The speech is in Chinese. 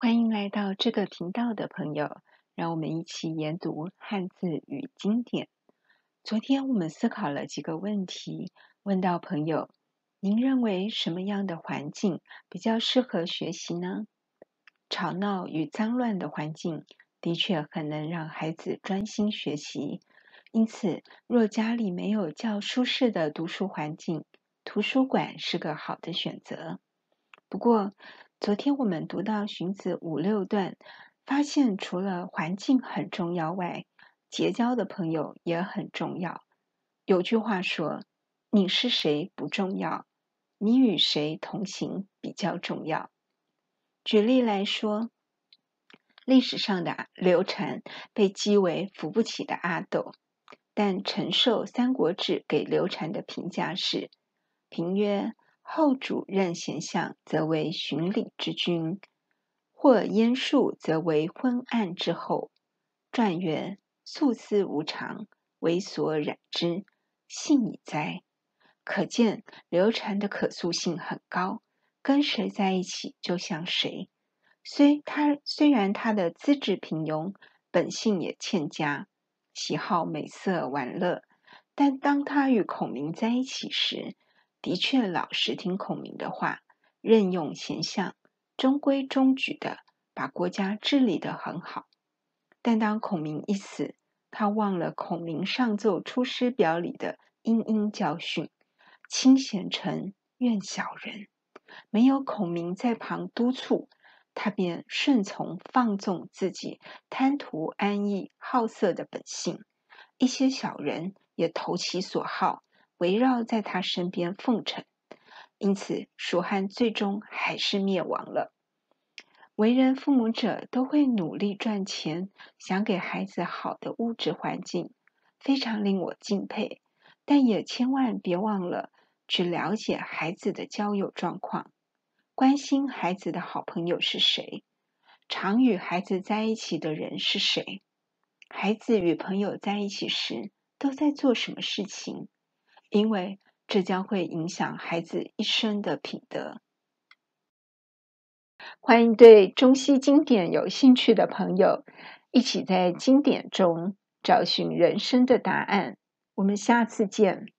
欢迎来到这个频道的朋友，让我们一起研读汉字与经典。昨天我们思考了几个问题，问到朋友：您认为什么样的环境比较适合学习呢？吵闹与脏乱的环境的确很能让孩子专心学习，因此，若家里没有较舒适的读书环境，图书馆是个好的选择。不过，昨天我们读到荀子五六段，发现除了环境很重要外，结交的朋友也很重要。有句话说：“你是谁不重要，你与谁同行比较重要。”举例来说，历史上的刘禅被讥为扶不起的阿斗，但陈寿《三国志》给刘禅的评价是：“评曰。”后主任贤相，则为循礼之君；或阉术，则为昏暗之后。传曰：素思无常，为所染之，信矣哉！可见刘禅的可塑性很高，跟谁在一起就像谁。虽他虽然他的资质平庸，本性也欠佳，喜好美色玩乐，但当他与孔明在一起时，的确老实听孔明的话，任用贤相，中规中矩的把国家治理得很好。但当孔明一死，他忘了孔明上奏《出师表》里的殷殷教训：“亲贤臣，怨小人。”没有孔明在旁督促，他便顺从放纵自己贪图安逸、好色的本性。一些小人也投其所好。围绕在他身边奉承，因此蜀汉最终还是灭亡了。为人父母者都会努力赚钱，想给孩子好的物质环境，非常令我敬佩。但也千万别忘了去了解孩子的交友状况，关心孩子的好朋友是谁，常与孩子在一起的人是谁，孩子与朋友在一起时都在做什么事情。因为这将会影响孩子一生的品德。欢迎对中西经典有兴趣的朋友，一起在经典中找寻人生的答案。我们下次见。